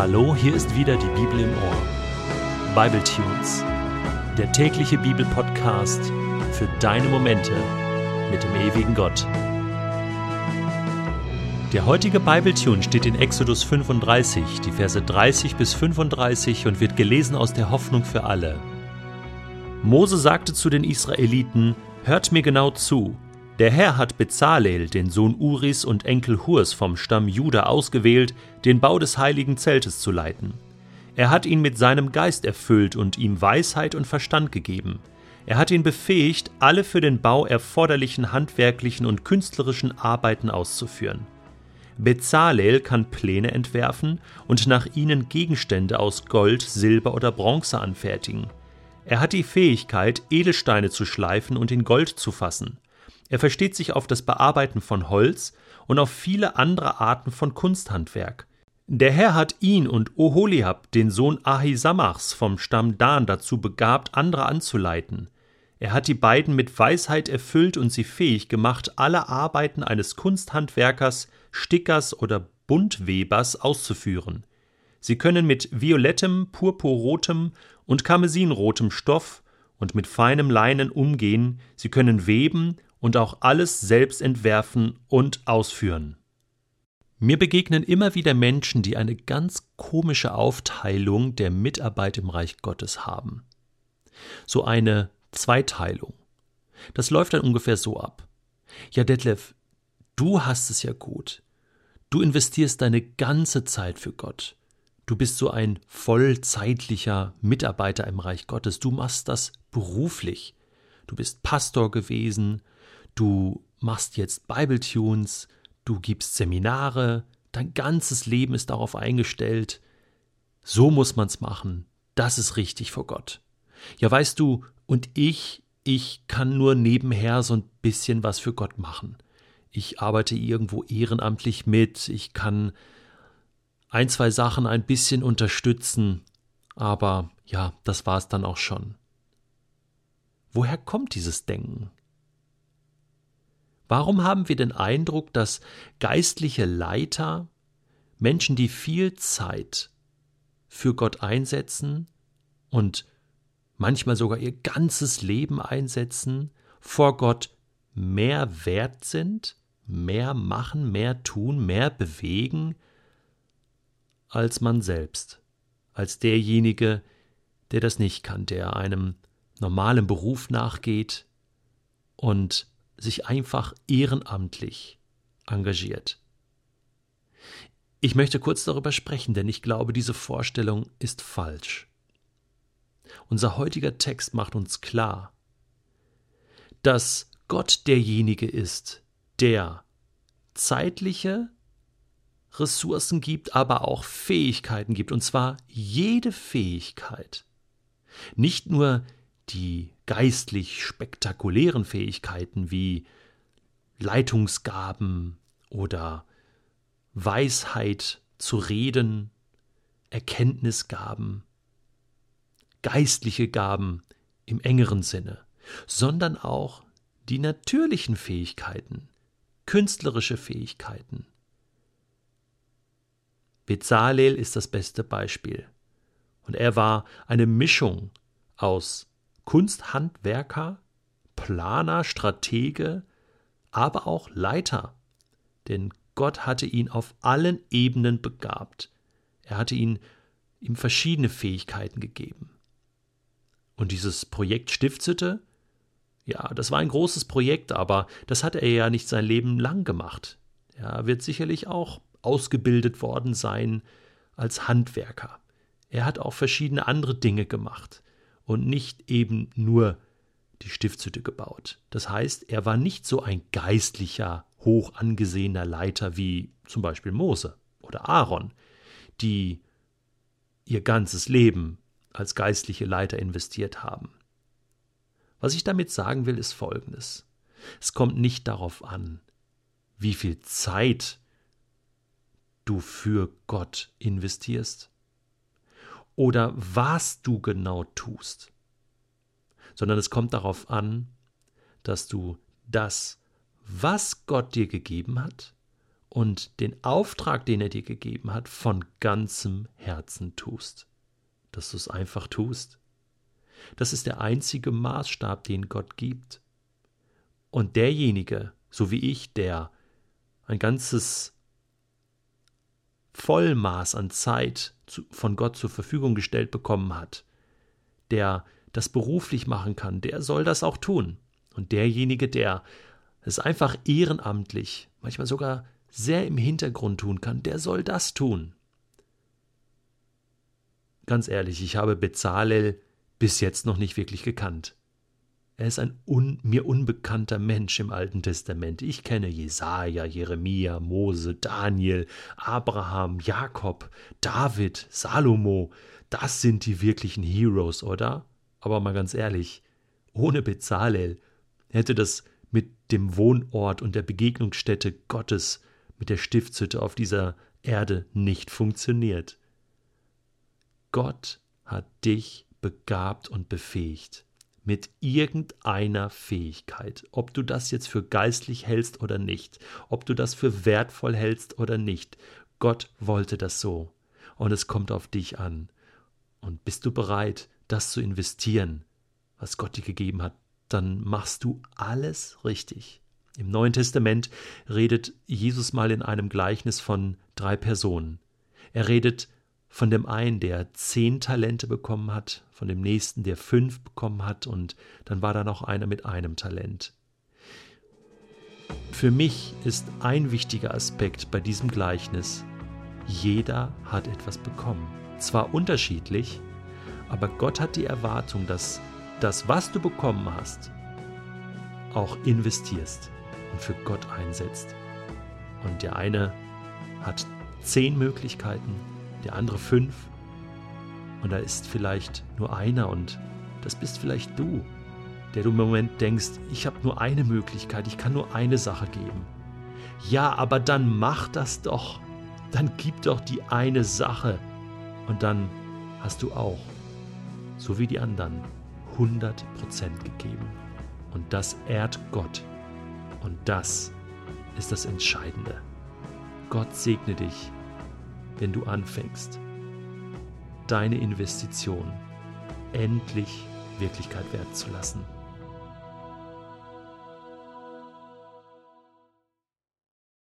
Hallo, hier ist wieder die Bibel im Ohr. Bible Tunes, der tägliche Bibelpodcast für deine Momente mit dem ewigen Gott. Der heutige Bible Tune steht in Exodus 35, die Verse 30 bis 35 und wird gelesen aus der Hoffnung für alle. Mose sagte zu den Israeliten: Hört mir genau zu. Der Herr hat Bezalel, den Sohn Uris und Enkel Hurs vom Stamm Juda ausgewählt, den Bau des heiligen Zeltes zu leiten. Er hat ihn mit seinem Geist erfüllt und ihm Weisheit und Verstand gegeben. Er hat ihn befähigt, alle für den Bau erforderlichen handwerklichen und künstlerischen Arbeiten auszuführen. Bezalel kann Pläne entwerfen und nach ihnen Gegenstände aus Gold, Silber oder Bronze anfertigen. Er hat die Fähigkeit, Edelsteine zu schleifen und in Gold zu fassen. Er versteht sich auf das Bearbeiten von Holz und auf viele andere Arten von Kunsthandwerk. Der Herr hat ihn und Oholiab, den Sohn Ahisamachs vom Stamm Dan, dazu begabt, andere anzuleiten. Er hat die beiden mit Weisheit erfüllt und sie fähig gemacht, alle Arbeiten eines Kunsthandwerkers, Stickers oder Buntwebers auszuführen. Sie können mit violettem, purpurrotem und karmesinrotem Stoff und mit feinem Leinen umgehen, sie können weben und auch alles selbst entwerfen und ausführen. Mir begegnen immer wieder Menschen, die eine ganz komische Aufteilung der Mitarbeit im Reich Gottes haben. So eine Zweiteilung. Das läuft dann ungefähr so ab. Ja, Detlef, du hast es ja gut. Du investierst deine ganze Zeit für Gott. Du bist so ein vollzeitlicher Mitarbeiter im Reich Gottes. Du machst das beruflich. Du bist Pastor gewesen, du machst jetzt Bible-Tunes, du gibst Seminare, dein ganzes Leben ist darauf eingestellt. So muss man's machen. Das ist richtig vor Gott. Ja, weißt du, und ich, ich kann nur nebenher so ein bisschen was für Gott machen. Ich arbeite irgendwo ehrenamtlich mit, ich kann ein, zwei Sachen ein bisschen unterstützen, aber ja, das war's dann auch schon. Woher kommt dieses Denken? Warum haben wir den Eindruck, dass geistliche Leiter, Menschen, die viel Zeit für Gott einsetzen und manchmal sogar ihr ganzes Leben einsetzen, vor Gott mehr wert sind, mehr machen, mehr tun, mehr bewegen als man selbst, als derjenige, der das nicht kann, der einem normalen Beruf nachgeht und sich einfach ehrenamtlich engagiert. Ich möchte kurz darüber sprechen, denn ich glaube, diese Vorstellung ist falsch. Unser heutiger Text macht uns klar, dass Gott derjenige ist, der zeitliche Ressourcen gibt, aber auch Fähigkeiten gibt, und zwar jede Fähigkeit. Nicht nur die geistlich spektakulären Fähigkeiten wie Leitungsgaben oder Weisheit zu reden, Erkenntnisgaben, geistliche Gaben im engeren Sinne, sondern auch die natürlichen Fähigkeiten, künstlerische Fähigkeiten. Bezalel ist das beste Beispiel. Und er war eine Mischung aus Kunsthandwerker, Planer, Stratege, aber auch Leiter. Denn Gott hatte ihn auf allen Ebenen begabt. Er hatte ihn, ihm verschiedene Fähigkeiten gegeben. Und dieses Projekt Stiftshütte, ja, das war ein großes Projekt, aber das hat er ja nicht sein Leben lang gemacht. Er wird sicherlich auch ausgebildet worden sein als Handwerker. Er hat auch verschiedene andere Dinge gemacht und nicht eben nur die Stiftshütte gebaut. Das heißt, er war nicht so ein geistlicher, hoch angesehener Leiter wie zum Beispiel Mose oder Aaron, die ihr ganzes Leben als geistliche Leiter investiert haben. Was ich damit sagen will, ist Folgendes. Es kommt nicht darauf an, wie viel Zeit du für Gott investierst, oder was du genau tust, sondern es kommt darauf an, dass du das, was Gott dir gegeben hat, und den Auftrag, den er dir gegeben hat, von ganzem Herzen tust. Dass du es einfach tust. Das ist der einzige Maßstab, den Gott gibt. Und derjenige, so wie ich, der ein ganzes Vollmaß an Zeit von Gott zur Verfügung gestellt bekommen hat, der das beruflich machen kann, der soll das auch tun. Und derjenige, der es einfach ehrenamtlich, manchmal sogar sehr im Hintergrund tun kann, der soll das tun. Ganz ehrlich, ich habe Bezalel bis jetzt noch nicht wirklich gekannt. Er ist ein un, mir unbekannter Mensch im Alten Testament. Ich kenne Jesaja, Jeremia, Mose, Daniel, Abraham, Jakob, David, Salomo. Das sind die wirklichen Heroes, oder? Aber mal ganz ehrlich, ohne Bezalel hätte das mit dem Wohnort und der Begegnungsstätte Gottes, mit der Stiftshütte auf dieser Erde nicht funktioniert. Gott hat dich begabt und befähigt mit irgendeiner Fähigkeit, ob du das jetzt für geistlich hältst oder nicht, ob du das für wertvoll hältst oder nicht. Gott wollte das so. Und es kommt auf dich an. Und bist du bereit, das zu investieren, was Gott dir gegeben hat, dann machst du alles richtig. Im Neuen Testament redet Jesus mal in einem Gleichnis von drei Personen. Er redet von dem einen, der zehn Talente bekommen hat, von dem nächsten, der fünf bekommen hat, und dann war da noch einer mit einem Talent. Für mich ist ein wichtiger Aspekt bei diesem Gleichnis, jeder hat etwas bekommen. Zwar unterschiedlich, aber Gott hat die Erwartung, dass das, was du bekommen hast, auch investierst und für Gott einsetzt. Und der eine hat zehn Möglichkeiten, der andere fünf. Und da ist vielleicht nur einer und das bist vielleicht du, der du im Moment denkst, ich habe nur eine Möglichkeit, ich kann nur eine Sache geben. Ja, aber dann mach das doch. Dann gib doch die eine Sache. Und dann hast du auch, so wie die anderen, 100% gegeben. Und das ehrt Gott. Und das ist das Entscheidende. Gott segne dich wenn du anfängst, deine Investition endlich Wirklichkeit werden zu lassen.